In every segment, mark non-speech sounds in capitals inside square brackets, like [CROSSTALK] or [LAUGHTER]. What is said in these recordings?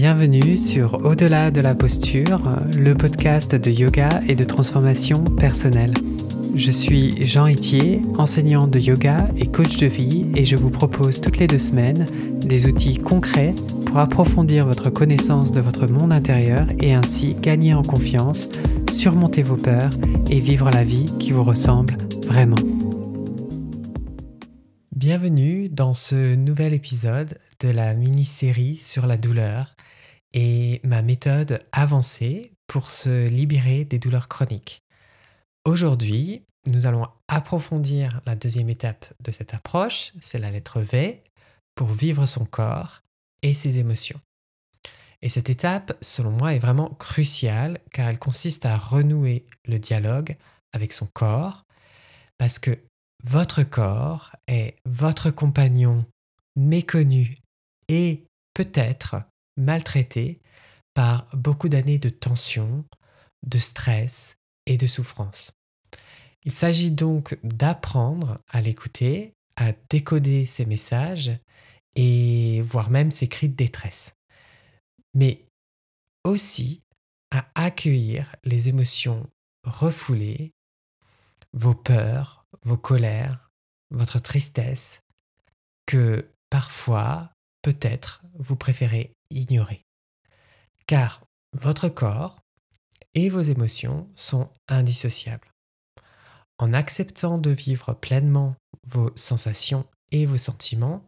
Bienvenue sur Au-delà de la posture, le podcast de yoga et de transformation personnelle. Je suis Jean Itier, enseignant de yoga et coach de vie et je vous propose toutes les deux semaines des outils concrets pour approfondir votre connaissance de votre monde intérieur et ainsi gagner en confiance, surmonter vos peurs et vivre la vie qui vous ressemble vraiment. Bienvenue dans ce nouvel épisode de la mini-série sur la douleur et ma méthode avancée pour se libérer des douleurs chroniques. Aujourd'hui, nous allons approfondir la deuxième étape de cette approche, c'est la lettre V, pour vivre son corps et ses émotions. Et cette étape, selon moi, est vraiment cruciale car elle consiste à renouer le dialogue avec son corps, parce que votre corps est votre compagnon méconnu et peut-être maltraité par beaucoup d'années de tension, de stress et de souffrance. Il s'agit donc d'apprendre à l'écouter, à décoder ses messages et voire même ses cris de détresse. Mais aussi à accueillir les émotions refoulées, vos peurs, vos colères, votre tristesse, que parfois, peut-être, vous préférez ignorer. Car votre corps et vos émotions sont indissociables. En acceptant de vivre pleinement vos sensations et vos sentiments,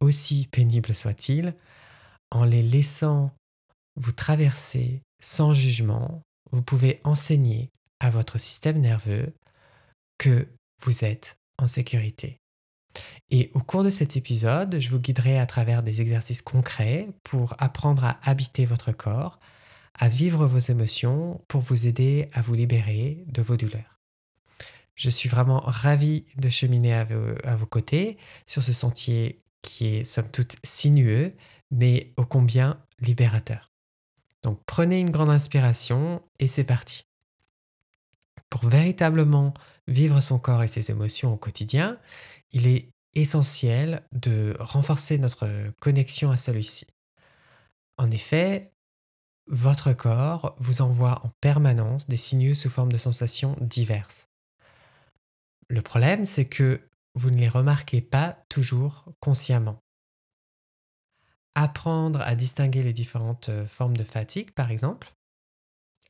aussi pénibles soient-ils, en les laissant vous traverser sans jugement, vous pouvez enseigner à votre système nerveux que vous êtes en sécurité. Et au cours de cet épisode, je vous guiderai à travers des exercices concrets pour apprendre à habiter votre corps, à vivre vos émotions, pour vous aider à vous libérer de vos douleurs. Je suis vraiment ravi de cheminer à vos, à vos côtés sur ce sentier qui est somme toute sinueux, mais ô combien libérateur. Donc prenez une grande inspiration et c'est parti. Pour véritablement vivre son corps et ses émotions au quotidien, il est essentiel de renforcer notre connexion à celui-ci. En effet, votre corps vous envoie en permanence des signaux sous forme de sensations diverses. Le problème, c'est que vous ne les remarquez pas toujours consciemment. Apprendre à distinguer les différentes formes de fatigue, par exemple.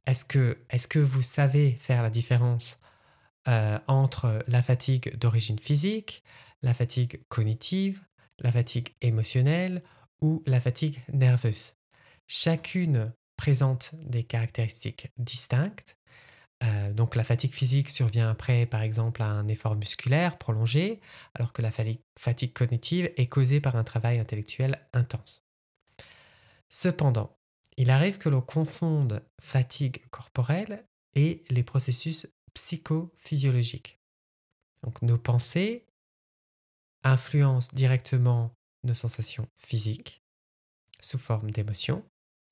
Est-ce que, que vous savez faire la différence euh, entre la fatigue d'origine physique, la fatigue cognitive, la fatigue émotionnelle ou la fatigue nerveuse. Chacune présente des caractéristiques distinctes. Euh, donc la fatigue physique survient après par exemple un effort musculaire prolongé, alors que la fatigue cognitive est causée par un travail intellectuel intense. Cependant, il arrive que l'on confonde fatigue corporelle et les processus psychophysiologique. Donc nos pensées influencent directement nos sensations physiques sous forme d'émotions.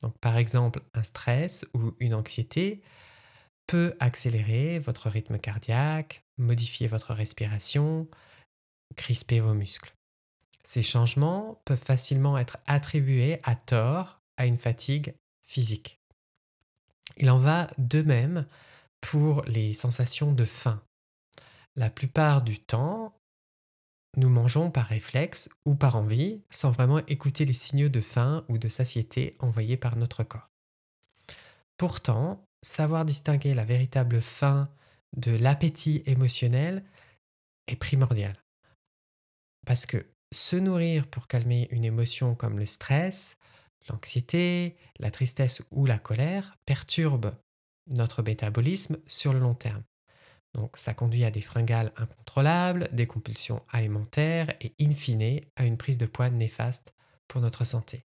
Donc par exemple, un stress ou une anxiété peut accélérer votre rythme cardiaque, modifier votre respiration, crisper vos muscles. Ces changements peuvent facilement être attribués à tort à une fatigue physique. Il en va de même pour les sensations de faim. La plupart du temps, nous mangeons par réflexe ou par envie sans vraiment écouter les signaux de faim ou de satiété envoyés par notre corps. Pourtant, savoir distinguer la véritable faim de l'appétit émotionnel est primordial. Parce que se nourrir pour calmer une émotion comme le stress, l'anxiété, la tristesse ou la colère perturbe notre métabolisme sur le long terme. Donc ça conduit à des fringales incontrôlables, des compulsions alimentaires et in fine à une prise de poids néfaste pour notre santé.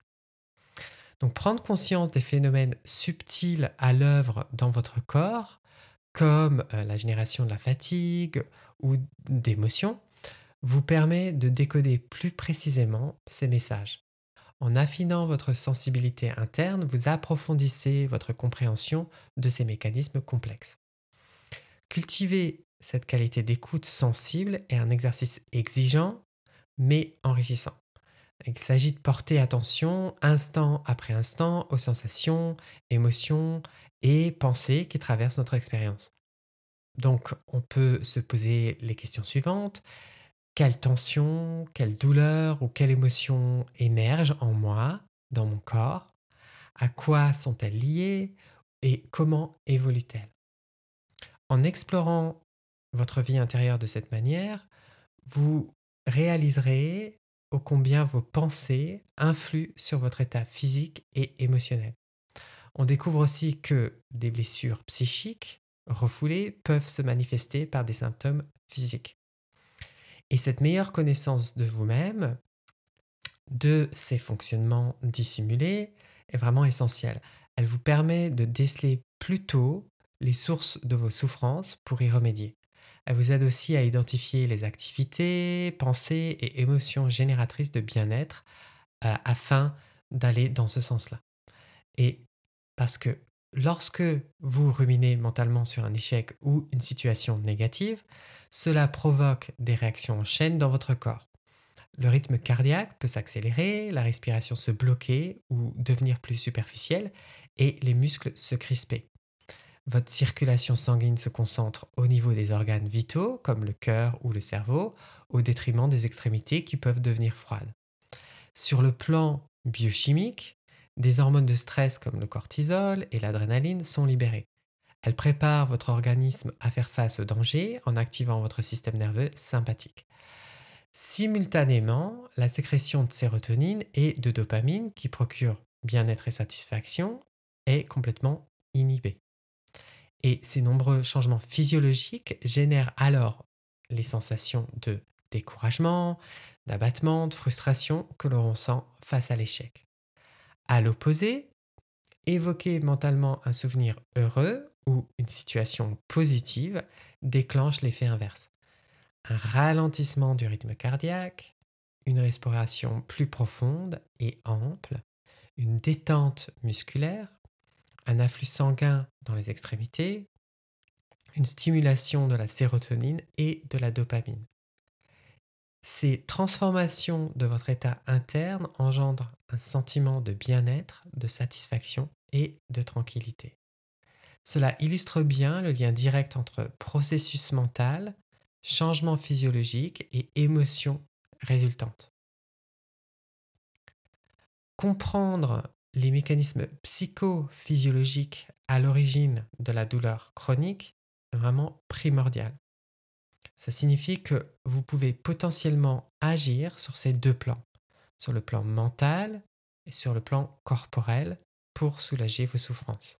Donc prendre conscience des phénomènes subtils à l'œuvre dans votre corps, comme euh, la génération de la fatigue ou d'émotions, vous permet de décoder plus précisément ces messages. En affinant votre sensibilité interne, vous approfondissez votre compréhension de ces mécanismes complexes. Cultiver cette qualité d'écoute sensible est un exercice exigeant, mais enrichissant. Il s'agit de porter attention instant après instant aux sensations, émotions et pensées qui traversent notre expérience. Donc, on peut se poser les questions suivantes. Quelle tension, quelle douleur ou quelle émotion émerge en moi, dans mon corps? À quoi sont-elles liées? Et comment évoluent-elles? En explorant votre vie intérieure de cette manière, vous réaliserez ô combien vos pensées influent sur votre état physique et émotionnel. On découvre aussi que des blessures psychiques refoulées peuvent se manifester par des symptômes physiques. Et cette meilleure connaissance de vous-même, de ces fonctionnements dissimulés, est vraiment essentielle. Elle vous permet de déceler plus tôt les sources de vos souffrances pour y remédier. Elle vous aide aussi à identifier les activités, pensées et émotions génératrices de bien-être euh, afin d'aller dans ce sens-là. Et parce que lorsque vous ruminez mentalement sur un échec ou une situation négative, cela provoque des réactions en chaîne dans votre corps. Le rythme cardiaque peut s'accélérer, la respiration se bloquer ou devenir plus superficielle et les muscles se crisper. Votre circulation sanguine se concentre au niveau des organes vitaux comme le cœur ou le cerveau au détriment des extrémités qui peuvent devenir froides. Sur le plan biochimique, des hormones de stress comme le cortisol et l'adrénaline sont libérées. Elles préparent votre organisme à faire face au danger en activant votre système nerveux sympathique. Simultanément, la sécrétion de sérotonine et de dopamine qui procure bien-être et satisfaction est complètement inhibée. Et ces nombreux changements physiologiques génèrent alors les sensations de découragement, d'abattement, de frustration que l'on ressent face à l'échec. À l'opposé, évoquer mentalement un souvenir heureux ou une situation positive déclenche l'effet inverse. Un ralentissement du rythme cardiaque, une respiration plus profonde et ample, une détente musculaire, un afflux sanguin dans les extrémités, une stimulation de la sérotonine et de la dopamine. Ces transformations de votre état interne engendrent un sentiment de bien-être, de satisfaction et de tranquillité. Cela illustre bien le lien direct entre processus mental, changement physiologique et émotions résultantes. Comprendre les mécanismes psychophysiologiques à l'origine de la douleur chronique est vraiment primordial. Ça signifie que vous pouvez potentiellement agir sur ces deux plans, sur le plan mental et sur le plan corporel pour soulager vos souffrances.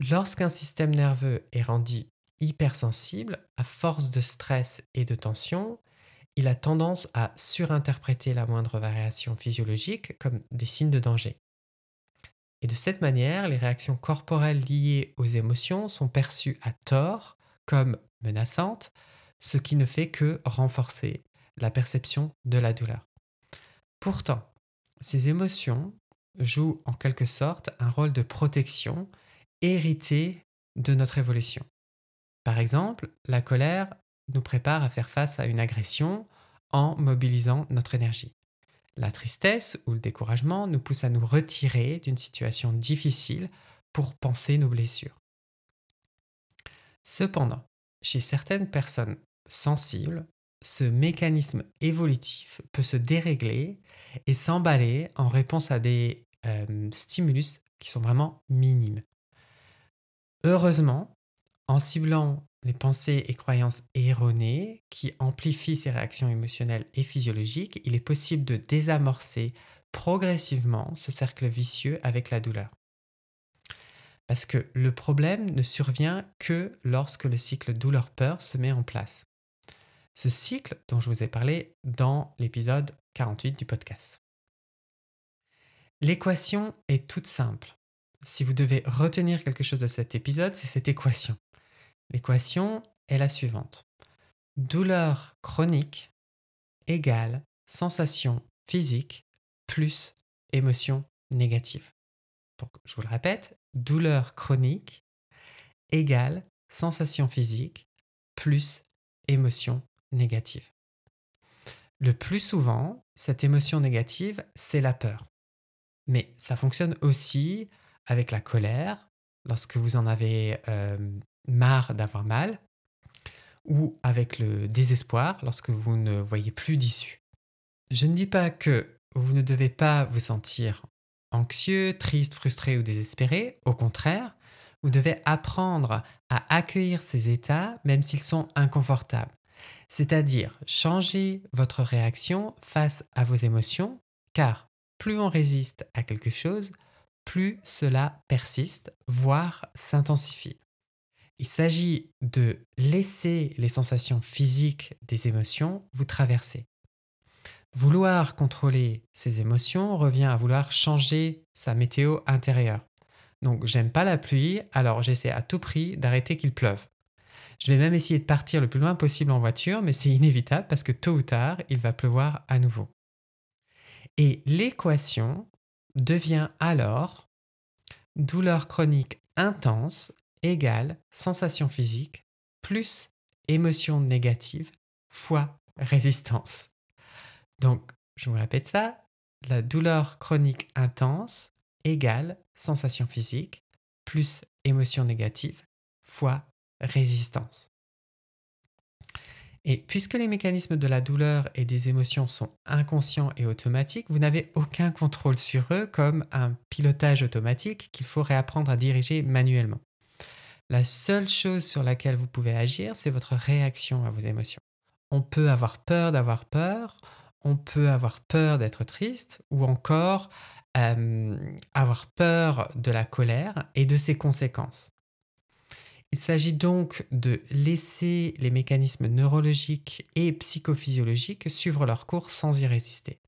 Lorsqu'un système nerveux est rendu hypersensible, à force de stress et de tension, il a tendance à surinterpréter la moindre variation physiologique comme des signes de danger. Et de cette manière, les réactions corporelles liées aux émotions sont perçues à tort comme menaçantes, ce qui ne fait que renforcer la perception de la douleur. Pourtant, ces émotions jouent en quelque sorte un rôle de protection hérité de notre évolution. Par exemple, la colère nous prépare à faire face à une agression en mobilisant notre énergie. La tristesse ou le découragement nous pousse à nous retirer d'une situation difficile pour penser nos blessures. Cependant, chez certaines personnes sensibles, ce mécanisme évolutif peut se dérégler et s'emballer en réponse à des euh, stimulus qui sont vraiment minimes. Heureusement, en ciblant les pensées et croyances erronées qui amplifient ces réactions émotionnelles et physiologiques, il est possible de désamorcer progressivement ce cercle vicieux avec la douleur. Parce que le problème ne survient que lorsque le cycle douleur-peur se met en place. Ce cycle dont je vous ai parlé dans l'épisode 48 du podcast. L'équation est toute simple. Si vous devez retenir quelque chose de cet épisode, c'est cette équation. L'équation est la suivante. Douleur chronique égale sensation physique plus émotion négative. Donc, je vous le répète, douleur chronique égale sensation physique plus émotion négative. Le plus souvent, cette émotion négative, c'est la peur. Mais ça fonctionne aussi avec la colère, lorsque vous en avez euh, marre d'avoir mal, ou avec le désespoir, lorsque vous ne voyez plus d'issue. Je ne dis pas que vous ne devez pas vous sentir anxieux, triste, frustré ou désespéré. Au contraire, vous devez apprendre à accueillir ces états même s'ils sont inconfortables. C'est-à-dire changer votre réaction face à vos émotions, car plus on résiste à quelque chose, plus cela persiste, voire s'intensifie. Il s'agit de laisser les sensations physiques des émotions vous traverser. Vouloir contrôler ses émotions revient à vouloir changer sa météo intérieure. Donc j'aime pas la pluie, alors j'essaie à tout prix d'arrêter qu'il pleuve. Je vais même essayer de partir le plus loin possible en voiture, mais c'est inévitable parce que tôt ou tard, il va pleuvoir à nouveau. Et l'équation devient alors douleur chronique intense égale sensation physique plus émotion négative fois résistance. Donc, je vous répète ça, la douleur chronique intense égale sensation physique plus émotion négative fois résistance. Et puisque les mécanismes de la douleur et des émotions sont inconscients et automatiques, vous n'avez aucun contrôle sur eux comme un pilotage automatique qu'il faut réapprendre à diriger manuellement. La seule chose sur laquelle vous pouvez agir, c'est votre réaction à vos émotions. On peut avoir peur d'avoir peur, on peut avoir peur d'être triste ou encore euh, avoir peur de la colère et de ses conséquences. Il s'agit donc de laisser les mécanismes neurologiques et psychophysiologiques suivre leur cours sans y résister.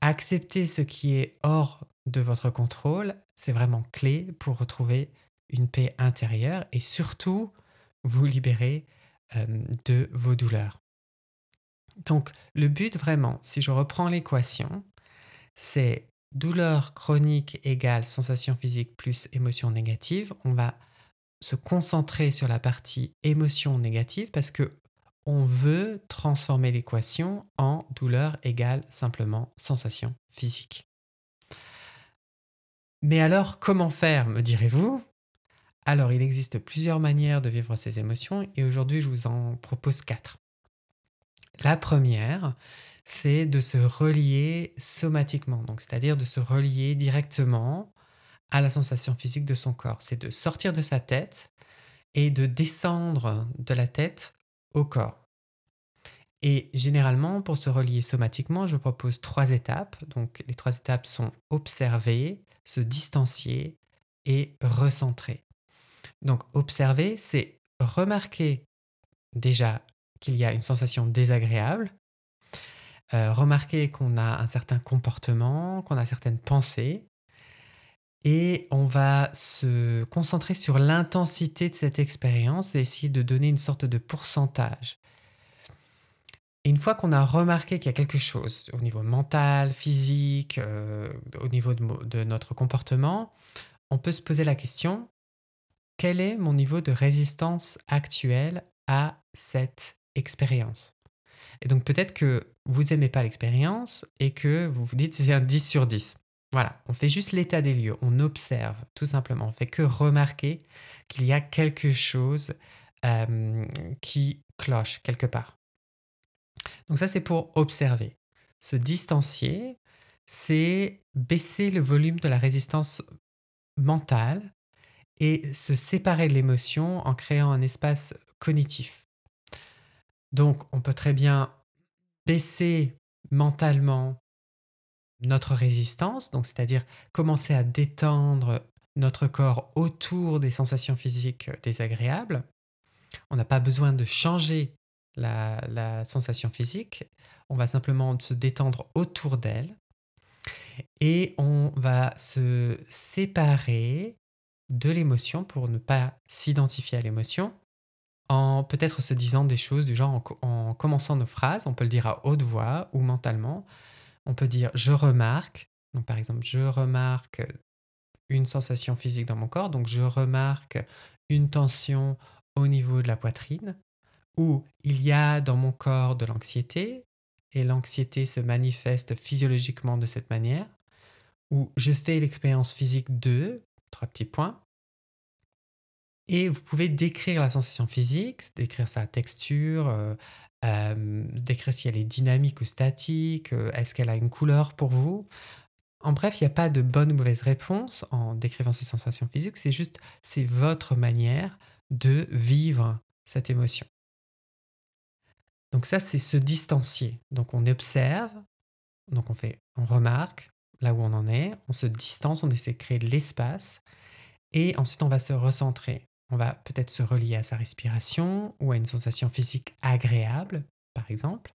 Accepter ce qui est hors de votre contrôle, c'est vraiment clé pour retrouver une paix intérieure et surtout vous libérer euh, de vos douleurs. Donc le but vraiment, si je reprends l'équation, c'est douleur chronique égale sensation physique plus émotion négative. On va se concentrer sur la partie émotion négative parce que on veut transformer l'équation en douleur égale simplement sensation physique. Mais alors, comment faire, me direz-vous? Alors, il existe plusieurs manières de vivre ces émotions et aujourd'hui, je vous en propose quatre. La première, c'est de se relier somatiquement, donc c'est-à-dire de se relier directement à la sensation physique de son corps. C'est de sortir de sa tête et de descendre de la tête au corps. Et généralement, pour se relier somatiquement, je propose trois étapes. Donc les trois étapes sont observer, se distancier et recentrer. Donc observer, c'est remarquer déjà qu'il y a une sensation désagréable, euh, remarquer qu'on a un certain comportement, qu'on a certaines pensées, et on va se concentrer sur l'intensité de cette expérience et essayer de donner une sorte de pourcentage. Et une fois qu'on a remarqué qu'il y a quelque chose au niveau mental, physique, euh, au niveau de, notre comportement, on peut se poser la question, quel est mon niveau de résistance actuel à cette expérience Et donc peut-être que vous n'aimez pas l'expérience et que vous vous dites c'est un 10 sur 10. Voilà, on fait juste l'état des lieux, on observe tout simplement, on fait que remarquer qu'il y a quelque chose euh, qui cloche quelque part. Donc ça c'est pour observer. Se distancier, c'est baisser le volume de la résistance mentale et se séparer de l'émotion en créant un espace cognitif. Donc on peut très bien baisser mentalement notre résistance, donc c'est-à-dire commencer à détendre notre corps autour des sensations physiques désagréables. On n'a pas besoin de changer la, sensation physique, on va simplement se détendre autour d'elle. Et on va se séparer de l'émotion pour ne pas s'identifier à l'émotion en peut-être se disant des choses du genre en, commençant nos phrases, on peut le dire à haute voix ou mentalement, on peut dire je remarque. Donc par exemple, je remarque une sensation physique dans mon corps. Donc je remarque une tension au niveau de la poitrine ou il y a dans mon corps de l'anxiété et l'anxiété se manifeste physiologiquement de cette manière, ou je fais l'expérience physique de, trois petits points, et vous pouvez décrire la sensation physique, décrire sa texture, euh, euh, décrire si elle est dynamique ou statique, euh, est-ce qu'elle a une couleur pour vous. En bref, il n'y a pas de bonne ou mauvaise réponse en décrivant ces sensations physiques, c'est juste, c'est votre manière de vivre cette émotion. Donc ça, c'est se distancier. Donc on observe, donc on fait, on remarque là où on en est, on se distance, on essaie de créer de l'espace, et ensuite on va se recentrer. On va peut-être se relier à sa respiration ou à une sensation physique agréable, par exemple,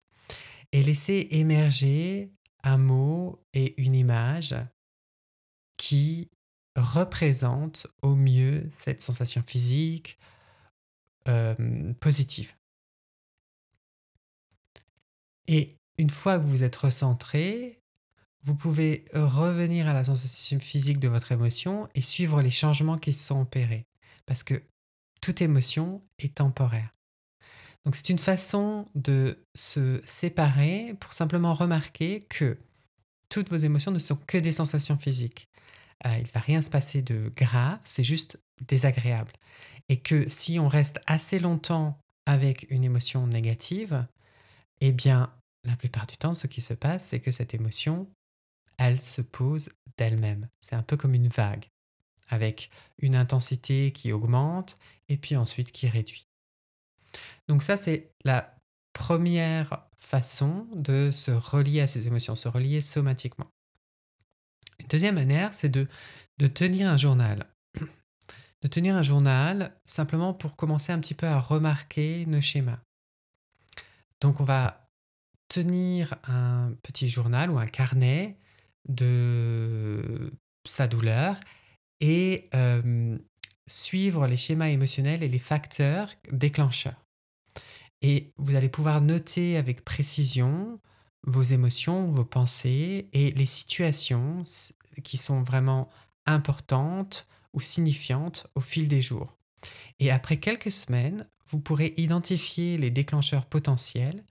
et laisser émerger un mot et une image qui représente au mieux cette sensation physique euh, positive. Et une fois que vous êtes recentré, vous pouvez revenir à la sensation physique de votre émotion et suivre les changements qui se sont opérés parce que toute émotion est temporaire. Donc c'est une façon de se séparer pour simplement remarquer que toutes vos émotions ne sont que des sensations physiques. Euh, il ne va rien se passer de grave, c'est juste désagréable. Et que si on reste assez longtemps avec une émotion négative, eh bien, la plupart du temps, ce qui se passe, c'est que cette émotion, elle se pose d'elle-même. C'est un peu comme une vague avec une intensité qui augmente et puis ensuite qui réduit. Donc ça, c'est la première façon de se relier à ces émotions, se relier somatiquement. Une deuxième manière, c'est de, de tenir un journal. De tenir un journal simplement pour commencer un petit peu à remarquer nos schémas. Donc on va tenir un petit journal ou un carnet de sa douleur et suivre les schémas émotionnels et les facteurs déclencheurs. Et vous allez pouvoir noter avec précision vos émotions, vos pensées et les situations qui sont vraiment importantes ou signifiantes au fil des jours. Et après quelques semaines, vous pourrez identifier les déclencheurs potentiels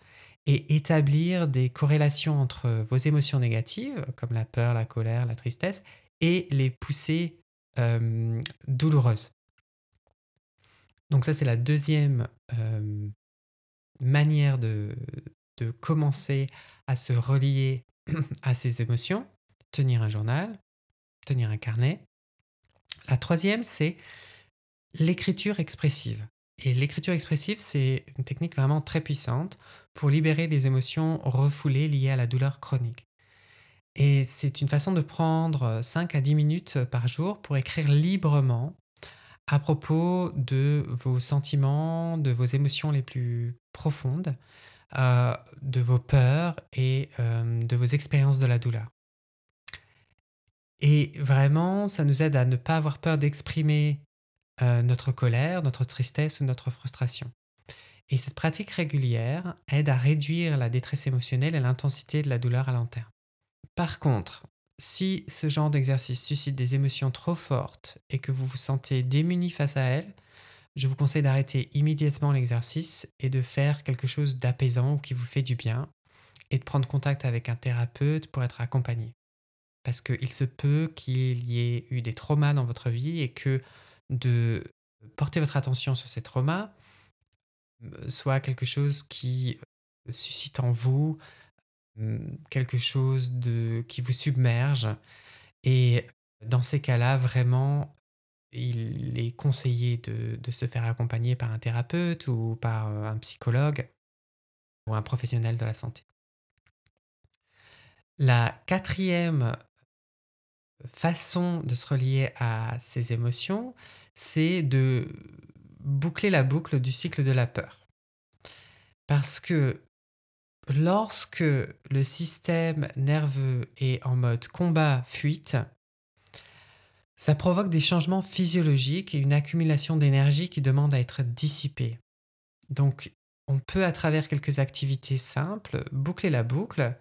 et établir des corrélations entre vos émotions négatives, comme la peur, la colère, la tristesse, et les poussées euh, douloureuse. Donc ça, c'est la deuxième euh, manière de, de commencer à se relier [CLEARS THROAT] à ses émotions, tenir un journal, tenir un carnet. La troisième, c'est l'écriture expressive. Et l'écriture expressive, c'est une technique vraiment très puissante pour libérer les émotions refoulées liées à la douleur chronique. Et c'est une façon de prendre 5 à 10 minutes par jour pour écrire librement à propos de vos sentiments, de vos émotions les plus profondes, euh, de vos peurs et euh, de vos expériences de la douleur. Et vraiment, ça nous aide à ne pas avoir peur d'exprimer euh, notre colère, notre tristesse ou notre frustration. Et cette pratique régulière aide à réduire la détresse émotionnelle et l'intensité de la douleur à long terme. Par contre, si ce genre d'exercice suscite des émotions trop fortes et que vous vous sentez démuni face à elles, je vous conseille d'arrêter immédiatement l'exercice et de faire quelque chose d'apaisant ou qui vous fait du bien et de prendre contact avec un thérapeute pour être accompagné. Parce qu'il se peut qu'il y ait eu des traumas dans votre vie et que de porter votre attention sur ces traumas euh, soit quelque chose qui euh, suscite en vous quelque chose de, qui vous submerge. Et dans ces cas-là, vraiment, il est conseillé de, de, se faire accompagner par un thérapeute ou par euh, un psychologue ou un professionnel de la santé. La quatrième façon de se relier à ces émotions, c'est de boucler la boucle du cycle de la peur. Parce que lorsque le système nerveux est en mode combat-fuite, ça provoque des changements physiologiques et une accumulation d'énergie qui demande à être dissipée. Donc, on peut, à travers quelques activités simples, boucler la boucle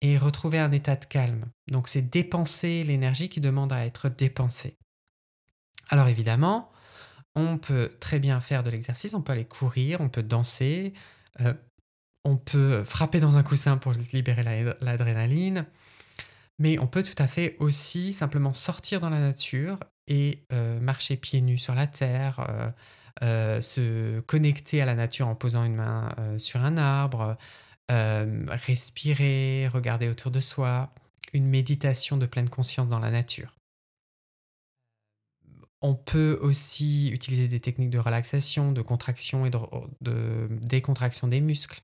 et retrouver un état de calme. Donc, c'est dépenser l'énergie qui demande à être dépensée. Alors, évidemment, on peut très bien faire de l'exercice, on peut aller courir, on peut danser, euh, on peut frapper dans un coussin pour libérer l'adrénaline, mais on peut tout à fait aussi simplement sortir dans la nature et euh, marcher pieds nus sur la terre, euh, euh, se connecter à la nature en posant une main sur un arbre, respirer, regarder autour de soi, une méditation de pleine conscience dans la nature. On peut aussi utiliser des techniques de relaxation, de contraction et de, décontraction des muscles.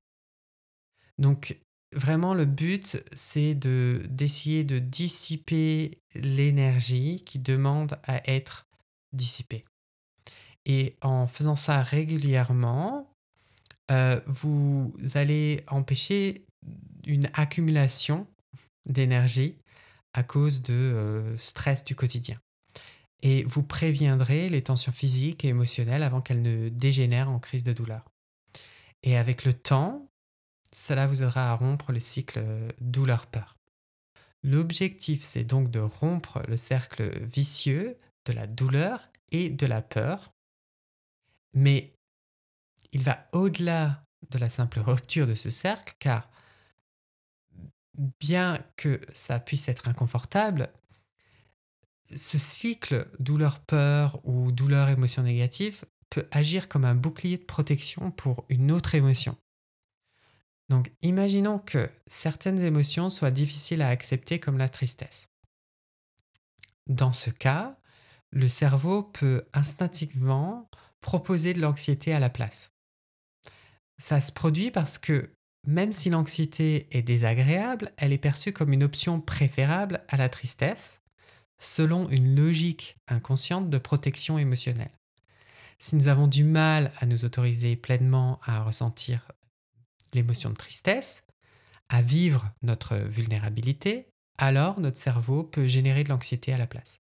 Donc vraiment le but c'est de d'essayer de dissiper l'énergie qui demande à être dissipée. Et en faisant ça régulièrement, euh, vous allez empêcher une accumulation d'énergie à cause de euh, stress du quotidien et vous préviendrez les tensions physiques et émotionnelles avant qu'elles ne dégénèrent en crise de douleur. Et avec le temps, cela vous aidera à rompre le cycle douleur-peur. L'objectif, c'est donc de rompre le cercle vicieux de la douleur et de la peur, mais il va au-delà de la simple rupture de ce cercle, car bien que ça puisse être inconfortable, ce cycle douleur-peur ou douleur-émotion négative peut agir comme un bouclier de protection pour une autre émotion. Donc imaginons que certaines émotions soient difficiles à accepter comme la tristesse. Dans ce cas, le cerveau peut instinctivement proposer de l'anxiété à la place. Ça se produit parce que même si l'anxiété est désagréable, elle est perçue comme une option préférable à la tristesse selon une logique inconsciente de protection émotionnelle. Si nous avons du mal à nous autoriser pleinement à ressentir l'émotion de tristesse, à vivre notre vulnérabilité, alors notre cerveau peut générer de l'anxiété à la place.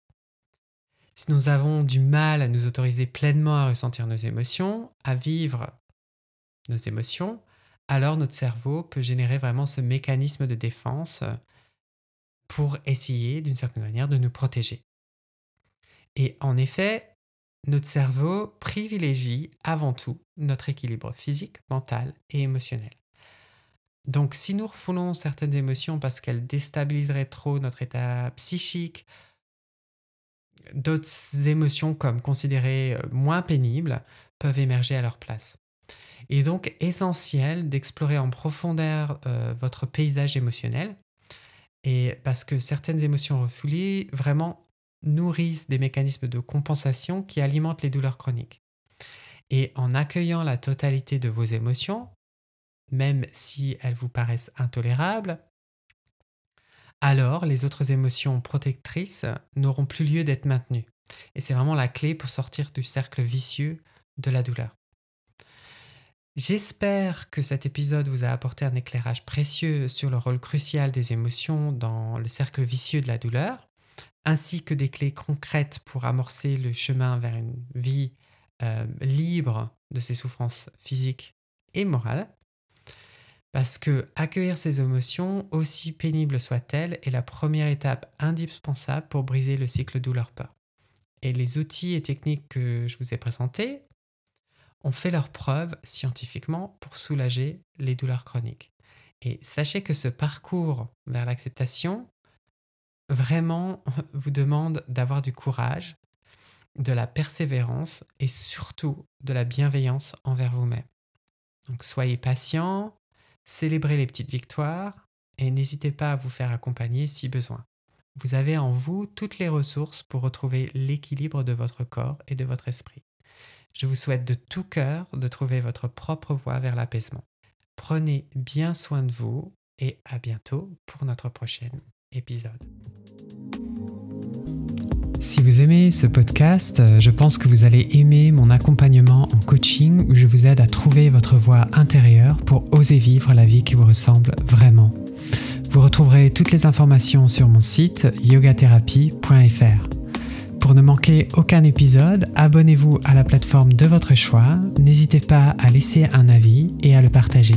Si nous avons du mal à nous autoriser pleinement à ressentir nos émotions, à vivre nos émotions, alors notre cerveau peut générer vraiment ce mécanisme de défense pour essayer d'une certaine manière de nous protéger. Et en effet, notre cerveau privilégie avant tout notre équilibre physique, mental et émotionnel. Donc si nous refoulons certaines émotions parce qu'elles déstabiliseraient trop notre état psychique, d'autres émotions comme considérées euh, moins pénibles peuvent émerger à leur place. Il est donc essentiel d'explorer en profondeur euh, votre paysage émotionnel et parce que certaines émotions refoulées vraiment nourrissent des mécanismes de compensation qui alimentent les douleurs chroniques. Et en accueillant la totalité de vos émotions, même si elles vous paraissent intolérables, alors les autres émotions protectrices n'auront plus lieu d'être maintenues. Et c'est vraiment la clé pour sortir du cercle vicieux de la douleur. J'espère que cet épisode vous a apporté un éclairage précieux sur le rôle crucial des émotions dans le cercle vicieux de la douleur, ainsi que des clés concrètes pour amorcer le chemin vers une vie euh, libre de ses souffrances physiques et morales. Parce que accueillir ces émotions, aussi pénibles soient-elles, est la première étape indispensable pour briser le cycle douleur-peur. Et les outils et techniques que je vous ai présentés ont fait leurs preuves scientifiquement pour soulager les douleurs chroniques. Et sachez que ce parcours vers l'acceptation vraiment [LAUGHS] vous demande d'avoir du courage, de la persévérance et surtout de la bienveillance envers vous-même. Donc soyez patient, célébrez les petites victoires et n'hésitez pas à vous faire accompagner si besoin. Vous avez en vous toutes les ressources pour retrouver l'équilibre de votre corps et de votre esprit. Je vous souhaite de tout cœur de trouver votre propre voie vers l'apaisement. Prenez bien soin de vous et à bientôt pour notre prochain Si vous aimez ce podcast, je pense que vous allez aimer mon accompagnement en coaching où je vous aide à trouver votre voie intérieure pour oser vivre la vie qui vous ressemble vraiment. Vous retrouverez toutes les informations sur mon site yogatherapie.fr. Pour ne manquer aucun épisode, abonnez-vous à la plateforme de votre choix, n'hésitez pas à laisser un avis et à le partager.